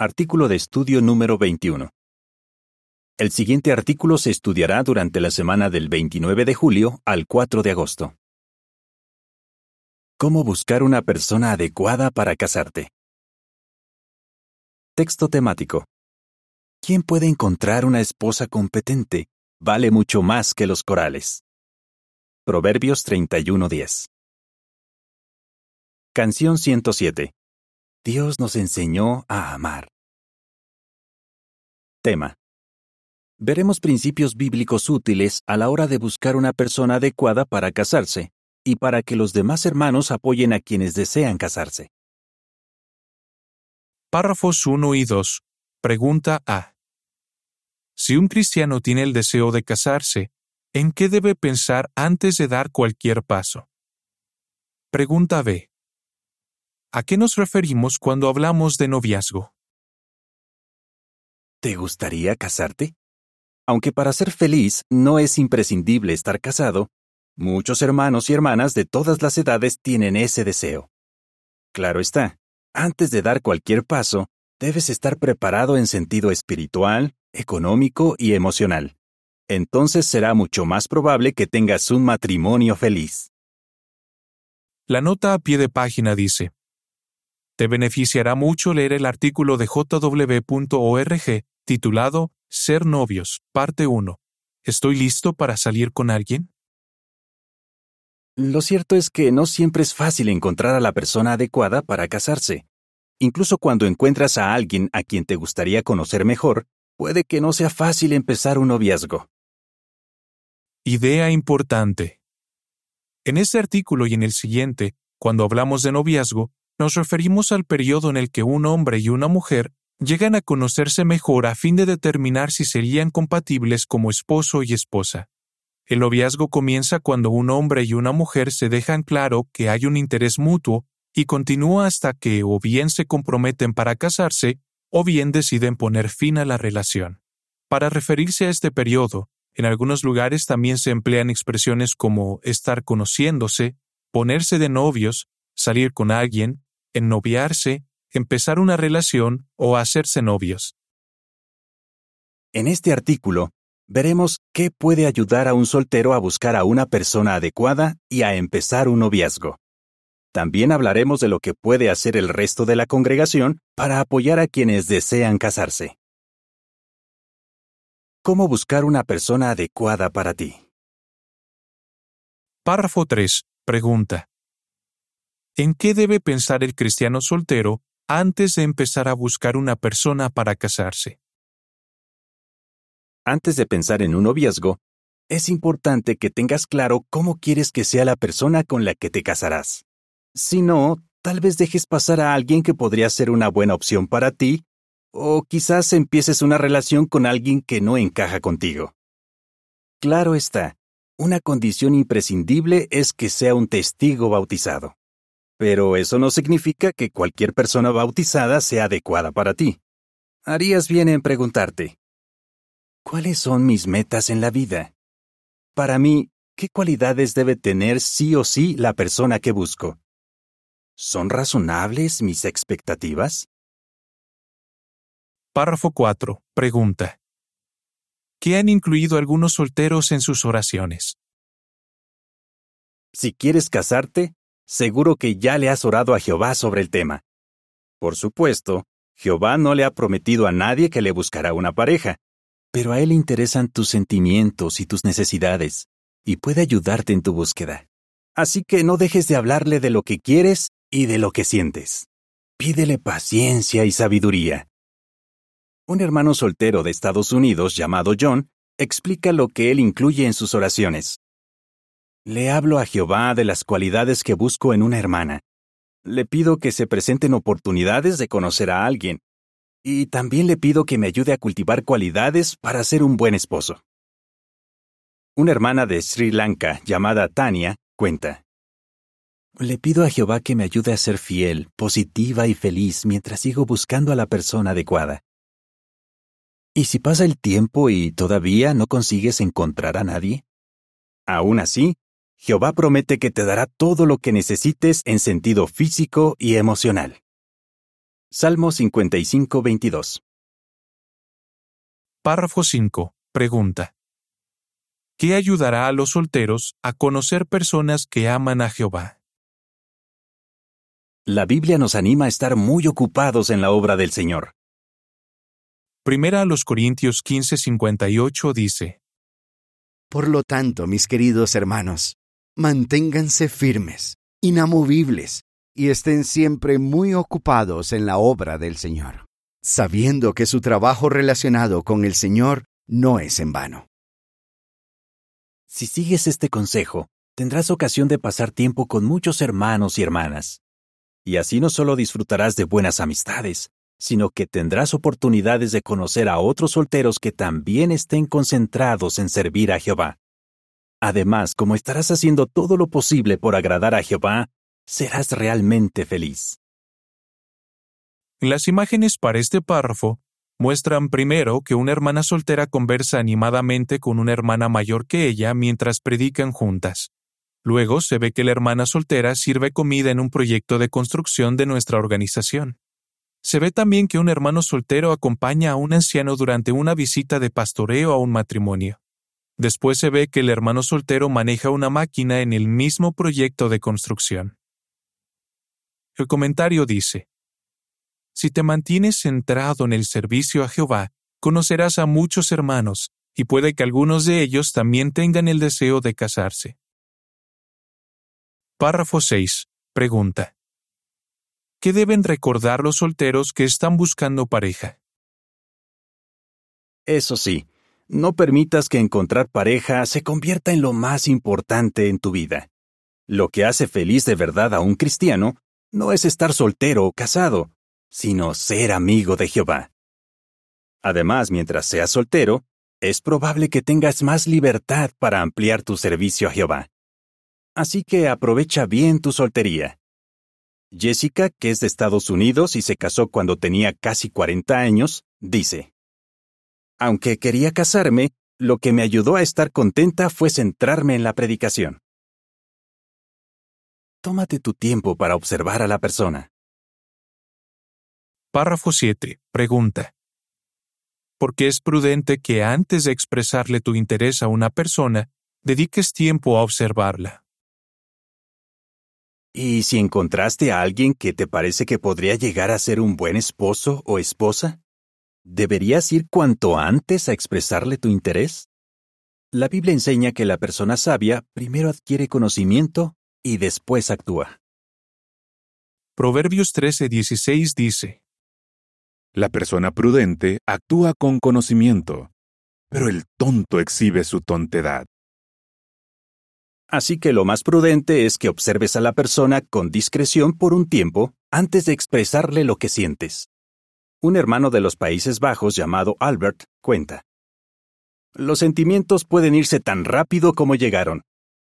Artículo de estudio número 21. El siguiente artículo se estudiará durante la semana del 29 de julio al 4 de agosto. ¿Cómo buscar una persona adecuada para casarte? Texto temático. ¿Quién puede encontrar una esposa competente? Vale mucho más que los corales. Proverbios 31:10. Canción 107. Dios nos enseñó a amar. Tema. Veremos principios bíblicos útiles a la hora de buscar una persona adecuada para casarse y para que los demás hermanos apoyen a quienes desean casarse. Párrafos 1 y 2. Pregunta A. Si un cristiano tiene el deseo de casarse, ¿en qué debe pensar antes de dar cualquier paso? Pregunta B. ¿A qué nos referimos cuando hablamos de noviazgo? ¿Te gustaría casarte? Aunque para ser feliz no es imprescindible estar casado, muchos hermanos y hermanas de todas las edades tienen ese deseo. Claro está, antes de dar cualquier paso, debes estar preparado en sentido espiritual, económico y emocional. Entonces será mucho más probable que tengas un matrimonio feliz. La nota a pie de página dice, Te beneficiará mucho leer el artículo de jw.org titulado Ser novios, parte 1. ¿Estoy listo para salir con alguien? Lo cierto es que no siempre es fácil encontrar a la persona adecuada para casarse. Incluso cuando encuentras a alguien a quien te gustaría conocer mejor, puede que no sea fácil empezar un noviazgo. Idea importante. En este artículo y en el siguiente, cuando hablamos de noviazgo, nos referimos al periodo en el que un hombre y una mujer llegan a conocerse mejor a fin de determinar si serían compatibles como esposo y esposa. El noviazgo comienza cuando un hombre y una mujer se dejan claro que hay un interés mutuo y continúa hasta que o bien se comprometen para casarse o bien deciden poner fin a la relación. Para referirse a este periodo, en algunos lugares también se emplean expresiones como estar conociéndose, ponerse de novios, salir con alguien, ennoviarse, empezar una relación o hacerse novios. En este artículo, veremos qué puede ayudar a un soltero a buscar a una persona adecuada y a empezar un noviazgo. También hablaremos de lo que puede hacer el resto de la congregación para apoyar a quienes desean casarse. ¿Cómo buscar una persona adecuada para ti? Párrafo 3. Pregunta. ¿En qué debe pensar el cristiano soltero antes de empezar a buscar una persona para casarse? Antes de pensar en un noviazgo, es importante que tengas claro cómo quieres que sea la persona con la que te casarás. Si no, tal vez dejes pasar a alguien que podría ser una buena opción para ti, o quizás empieces una relación con alguien que no encaja contigo. Claro está, una condición imprescindible es que sea un testigo bautizado. Pero eso no significa que cualquier persona bautizada sea adecuada para ti. Harías bien en preguntarte, ¿cuáles son mis metas en la vida? Para mí, ¿qué cualidades debe tener sí o sí la persona que busco? ¿Son razonables mis expectativas? Párrafo 4. Pregunta. ¿Qué han incluido algunos solteros en sus oraciones? Si quieres casarte, seguro que ya le has orado a Jehová sobre el tema. Por supuesto, Jehová no le ha prometido a nadie que le buscará una pareja, pero a él le interesan tus sentimientos y tus necesidades, y puede ayudarte en tu búsqueda. Así que no dejes de hablarle de lo que quieres y de lo que sientes. Pídele paciencia y sabiduría. Un hermano soltero de Estados Unidos llamado John explica lo que él incluye en sus oraciones. Le hablo a Jehová de las cualidades que busco en una hermana. Le pido que se presenten oportunidades de conocer a alguien. Y también le pido que me ayude a cultivar cualidades para ser un buen esposo. Una hermana de Sri Lanka llamada Tania cuenta. Le pido a Jehová que me ayude a ser fiel, positiva y feliz mientras sigo buscando a la persona adecuada. ¿Y si pasa el tiempo y todavía no consigues encontrar a nadie? Aún así, Jehová promete que te dará todo lo que necesites en sentido físico y emocional. Salmo 55, 22. Párrafo 5. Pregunta. ¿Qué ayudará a los solteros a conocer personas que aman a Jehová? La Biblia nos anima a estar muy ocupados en la obra del Señor. Primera a los Corintios 15:58 dice, Por lo tanto, mis queridos hermanos, manténganse firmes, inamovibles, y estén siempre muy ocupados en la obra del Señor, sabiendo que su trabajo relacionado con el Señor no es en vano. Si sigues este consejo, tendrás ocasión de pasar tiempo con muchos hermanos y hermanas. Y así no solo disfrutarás de buenas amistades, sino que tendrás oportunidades de conocer a otros solteros que también estén concentrados en servir a Jehová. Además, como estarás haciendo todo lo posible por agradar a Jehová, serás realmente feliz. Las imágenes para este párrafo muestran primero que una hermana soltera conversa animadamente con una hermana mayor que ella mientras predican juntas. Luego se ve que la hermana soltera sirve comida en un proyecto de construcción de nuestra organización. Se ve también que un hermano soltero acompaña a un anciano durante una visita de pastoreo a un matrimonio. Después se ve que el hermano soltero maneja una máquina en el mismo proyecto de construcción. El comentario dice, Si te mantienes centrado en el servicio a Jehová, conocerás a muchos hermanos, y puede que algunos de ellos también tengan el deseo de casarse. Párrafo 6. Pregunta. ¿Qué deben recordar los solteros que están buscando pareja? Eso sí, no permitas que encontrar pareja se convierta en lo más importante en tu vida. Lo que hace feliz de verdad a un cristiano no es estar soltero o casado, sino ser amigo de Jehová. Además, mientras seas soltero, es probable que tengas más libertad para ampliar tu servicio a Jehová. Así que aprovecha bien tu soltería. Jessica, que es de Estados Unidos y se casó cuando tenía casi 40 años, dice, Aunque quería casarme, lo que me ayudó a estar contenta fue centrarme en la predicación. Tómate tu tiempo para observar a la persona. Párrafo 7. Pregunta. ¿Por qué es prudente que antes de expresarle tu interés a una persona, dediques tiempo a observarla? ¿Y si encontraste a alguien que te parece que podría llegar a ser un buen esposo o esposa? ¿Deberías ir cuanto antes a expresarle tu interés? La Biblia enseña que la persona sabia primero adquiere conocimiento y después actúa. Proverbios 13:16 dice, La persona prudente actúa con conocimiento, pero el tonto exhibe su tontedad. Así que lo más prudente es que observes a la persona con discreción por un tiempo antes de expresarle lo que sientes. Un hermano de los Países Bajos llamado Albert cuenta. Los sentimientos pueden irse tan rápido como llegaron.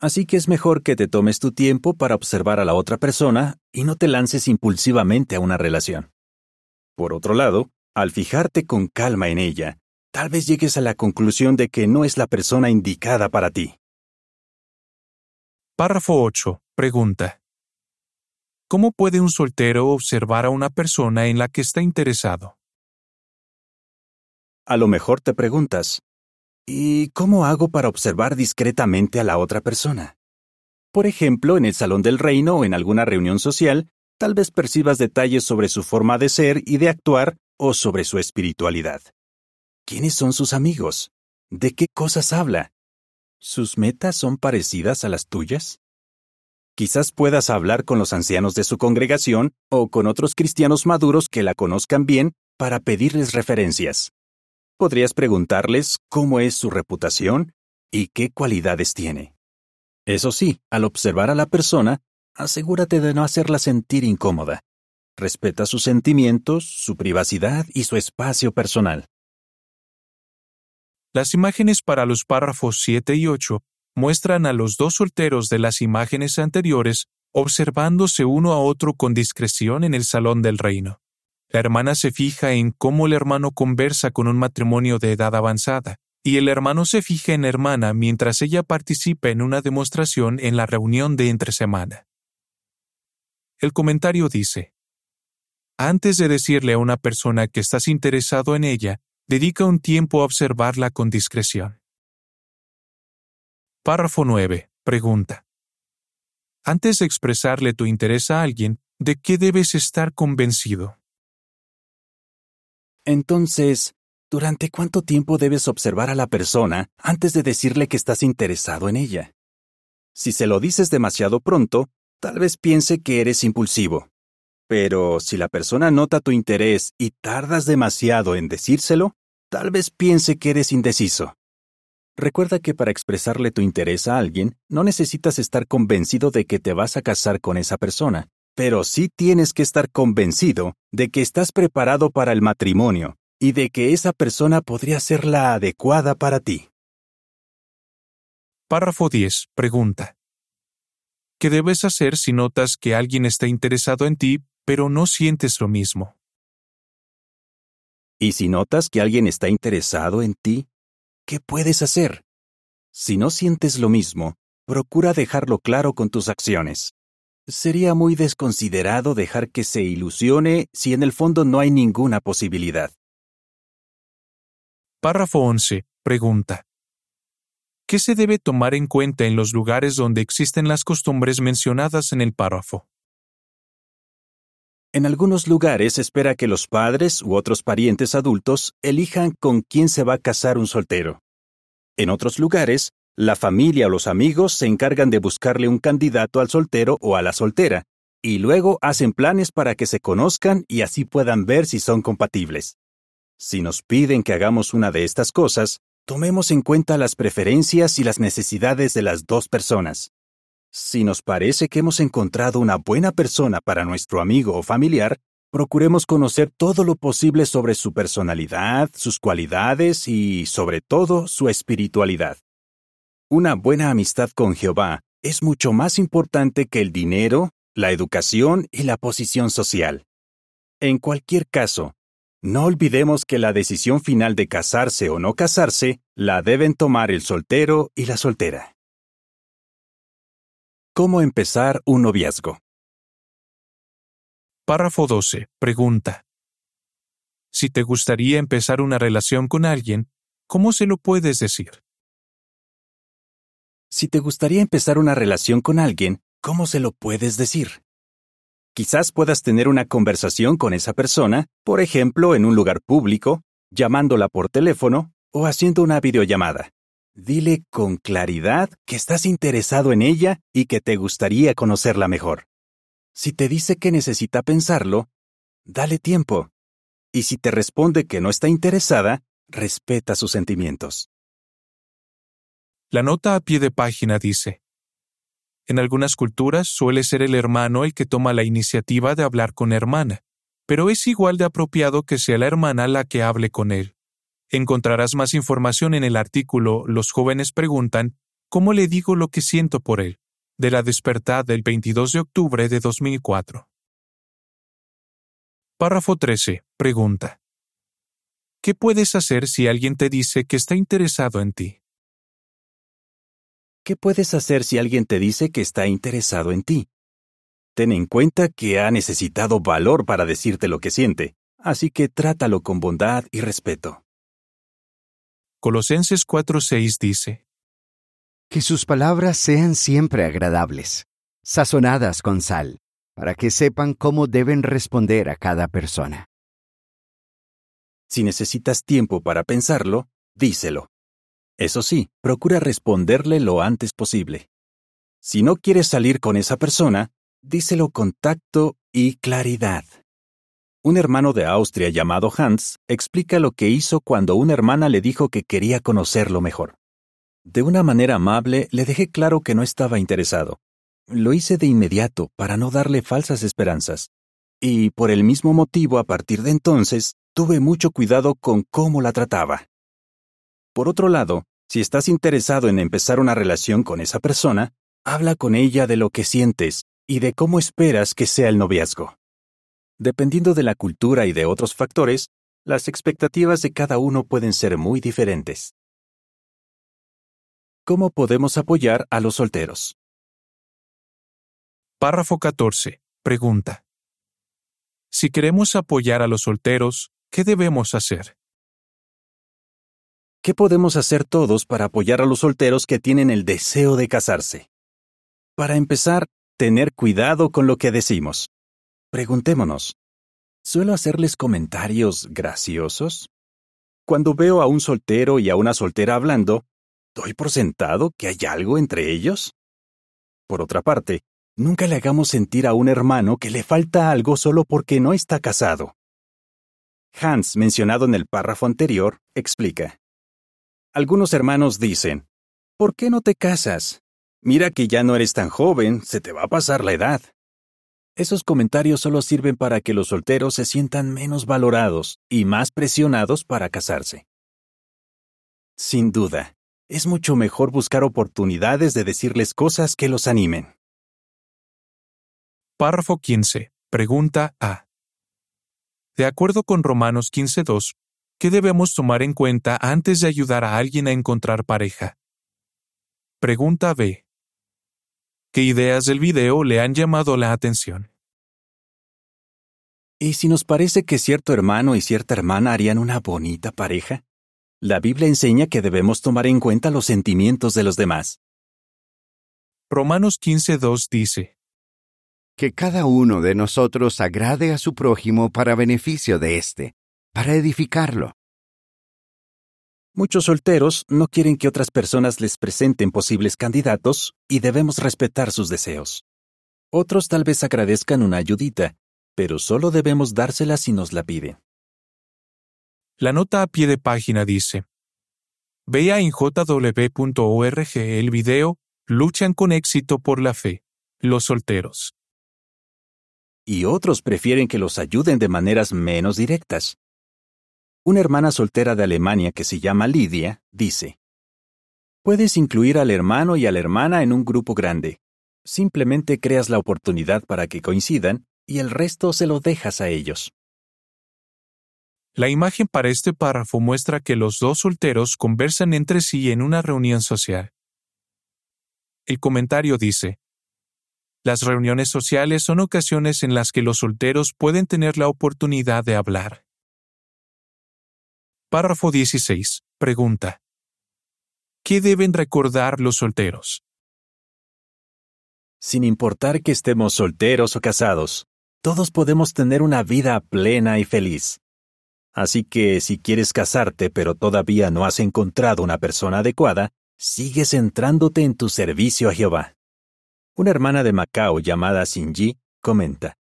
Así que es mejor que te tomes tu tiempo para observar a la otra persona y no te lances impulsivamente a una relación. Por otro lado, al fijarte con calma en ella, tal vez llegues a la conclusión de que no es la persona indicada para ti. Párrafo 8. Pregunta. ¿Cómo puede un soltero observar a una persona en la que está interesado? A lo mejor te preguntas, ¿Y cómo hago para observar discretamente a la otra persona? Por ejemplo, en el Salón del Reino o en alguna reunión social, tal vez percibas detalles sobre su forma de ser y de actuar o sobre su espiritualidad. ¿Quiénes son sus amigos? ¿De qué cosas habla? ¿Sus metas son parecidas a las tuyas? Quizás puedas hablar con los ancianos de su congregación o con otros cristianos maduros que la conozcan bien para pedirles referencias. Podrías preguntarles cómo es su reputación y qué cualidades tiene. Eso sí, al observar a la persona, asegúrate de no hacerla sentir incómoda. Respeta sus sentimientos, su privacidad y su espacio personal. Las imágenes para los párrafos 7 y 8 muestran a los dos solteros de las imágenes anteriores observándose uno a otro con discreción en el salón del reino. La hermana se fija en cómo el hermano conversa con un matrimonio de edad avanzada, y el hermano se fija en la hermana mientras ella participa en una demostración en la reunión de entre semana. El comentario dice, Antes de decirle a una persona que estás interesado en ella, dedica un tiempo a observarla con discreción. Párrafo 9. Pregunta. Antes de expresarle tu interés a alguien, ¿de qué debes estar convencido? Entonces, ¿durante cuánto tiempo debes observar a la persona antes de decirle que estás interesado en ella? Si se lo dices demasiado pronto, tal vez piense que eres impulsivo. Pero si la persona nota tu interés y tardas demasiado en decírselo, tal vez piense que eres indeciso. Recuerda que para expresarle tu interés a alguien, no necesitas estar convencido de que te vas a casar con esa persona, pero sí tienes que estar convencido de que estás preparado para el matrimonio y de que esa persona podría ser la adecuada para ti. Párrafo 10. Pregunta. ¿Qué debes hacer si notas que alguien está interesado en ti pero no sientes lo mismo. Y si notas que alguien está interesado en ti, ¿qué puedes hacer? Si no sientes lo mismo, procura dejarlo claro con tus acciones. Sería muy desconsiderado dejar que se ilusione si en el fondo no hay ninguna posibilidad. Párrafo 11. Pregunta. ¿Qué se debe tomar en cuenta en los lugares donde existen las costumbres mencionadas en el párrafo? En algunos lugares espera que los padres u otros parientes adultos elijan con quién se va a casar un soltero. En otros lugares, la familia o los amigos se encargan de buscarle un candidato al soltero o a la soltera, y luego hacen planes para que se conozcan y así puedan ver si son compatibles. Si nos piden que hagamos una de estas cosas, tomemos en cuenta las preferencias y las necesidades de las dos personas. Si nos parece que hemos encontrado una buena persona para nuestro amigo o familiar, procuremos conocer todo lo posible sobre su personalidad, sus cualidades y, sobre todo, su espiritualidad. Una buena amistad con Jehová es mucho más importante que el dinero, la educación y la posición social. En cualquier caso, no olvidemos que la decisión final de casarse o no casarse la deben tomar el soltero y la soltera. ¿Cómo empezar un noviazgo? Párrafo 12. Pregunta. Si te gustaría empezar una relación con alguien, ¿cómo se lo puedes decir? Si te gustaría empezar una relación con alguien, ¿cómo se lo puedes decir? Quizás puedas tener una conversación con esa persona, por ejemplo, en un lugar público, llamándola por teléfono o haciendo una videollamada. Dile con claridad que estás interesado en ella y que te gustaría conocerla mejor. Si te dice que necesita pensarlo, dale tiempo. Y si te responde que no está interesada, respeta sus sentimientos. La nota a pie de página dice, En algunas culturas suele ser el hermano el que toma la iniciativa de hablar con hermana, pero es igual de apropiado que sea la hermana la que hable con él. Encontrarás más información en el artículo Los jóvenes preguntan, ¿cómo le digo lo que siento por él? de la despertad del 22 de octubre de 2004. Párrafo 13. Pregunta. ¿Qué puedes hacer si alguien te dice que está interesado en ti? ¿Qué puedes hacer si alguien te dice que está interesado en ti? Ten en cuenta que ha necesitado valor para decirte lo que siente, así que trátalo con bondad y respeto. Colosenses 4:6 dice, Que sus palabras sean siempre agradables, sazonadas con sal, para que sepan cómo deben responder a cada persona. Si necesitas tiempo para pensarlo, díselo. Eso sí, procura responderle lo antes posible. Si no quieres salir con esa persona, díselo con tacto y claridad. Un hermano de Austria llamado Hans explica lo que hizo cuando una hermana le dijo que quería conocerlo mejor. De una manera amable le dejé claro que no estaba interesado. Lo hice de inmediato para no darle falsas esperanzas. Y por el mismo motivo a partir de entonces tuve mucho cuidado con cómo la trataba. Por otro lado, si estás interesado en empezar una relación con esa persona, habla con ella de lo que sientes y de cómo esperas que sea el noviazgo. Dependiendo de la cultura y de otros factores, las expectativas de cada uno pueden ser muy diferentes. ¿Cómo podemos apoyar a los solteros? Párrafo 14. Pregunta. si queremos apoyar a los solteros, ¿qué debemos hacer? ¿Qué podemos hacer todos para apoyar a los solteros que tienen el deseo de casarse? Para empezar, tener cuidado con lo que decimos. Preguntémonos, ¿suelo hacerles comentarios graciosos? Cuando veo a un soltero y a una soltera hablando, ¿doy por sentado que hay algo entre ellos? Por otra parte, nunca le hagamos sentir a un hermano que le falta algo solo porque no está casado. Hans, mencionado en el párrafo anterior, explica. Algunos hermanos dicen, ¿por qué no te casas? Mira que ya no eres tan joven, se te va a pasar la edad. Esos comentarios solo sirven para que los solteros se sientan menos valorados y más presionados para casarse. Sin duda, es mucho mejor buscar oportunidades de decirles cosas que los animen. Párrafo 15. Pregunta A. De acuerdo con Romanos 15.2, ¿qué debemos tomar en cuenta antes de ayudar a alguien a encontrar pareja? Pregunta B. ¿Qué ideas del video le han llamado la atención? ¿Y si nos parece que cierto hermano y cierta hermana harían una bonita pareja? La Biblia enseña que debemos tomar en cuenta los sentimientos de los demás. Romanos 15.2 dice, Que cada uno de nosotros agrade a su prójimo para beneficio de éste, para edificarlo. Muchos solteros no quieren que otras personas les presenten posibles candidatos y debemos respetar sus deseos. Otros tal vez agradezcan una ayudita, pero solo debemos dársela si nos la piden. La nota a pie de página dice, Vea en jw.org el video Luchan con éxito por la fe, los solteros. Y otros prefieren que los ayuden de maneras menos directas. Una hermana soltera de Alemania que se llama Lidia dice, Puedes incluir al hermano y a la hermana en un grupo grande. Simplemente creas la oportunidad para que coincidan y el resto se lo dejas a ellos. La imagen para este párrafo muestra que los dos solteros conversan entre sí en una reunión social. El comentario dice, Las reuniones sociales son ocasiones en las que los solteros pueden tener la oportunidad de hablar. Párrafo 16. Pregunta. ¿Qué deben recordar los solteros? Sin importar que estemos solteros o casados, todos podemos tener una vida plena y feliz. Así que si quieres casarte pero todavía no has encontrado una persona adecuada, sigue centrándote en tu servicio a Jehová. Una hermana de Macao llamada Sinji comenta,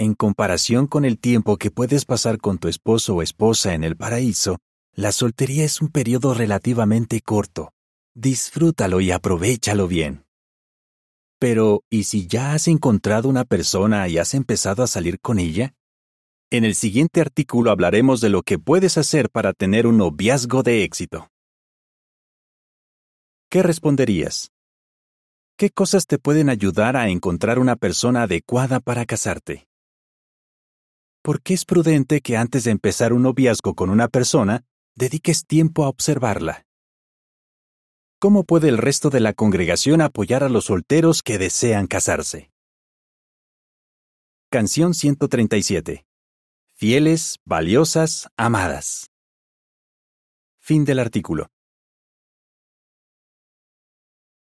en comparación con el tiempo que puedes pasar con tu esposo o esposa en el paraíso, la soltería es un periodo relativamente corto. Disfrútalo y aprovechalo bien. Pero, ¿y si ya has encontrado una persona y has empezado a salir con ella? En el siguiente artículo hablaremos de lo que puedes hacer para tener un noviazgo de éxito. ¿Qué responderías? ¿Qué cosas te pueden ayudar a encontrar una persona adecuada para casarte? ¿Por qué es prudente que antes de empezar un noviazgo con una persona, dediques tiempo a observarla? ¿Cómo puede el resto de la congregación apoyar a los solteros que desean casarse? Canción 137. Fieles, valiosas, amadas. Fin del artículo.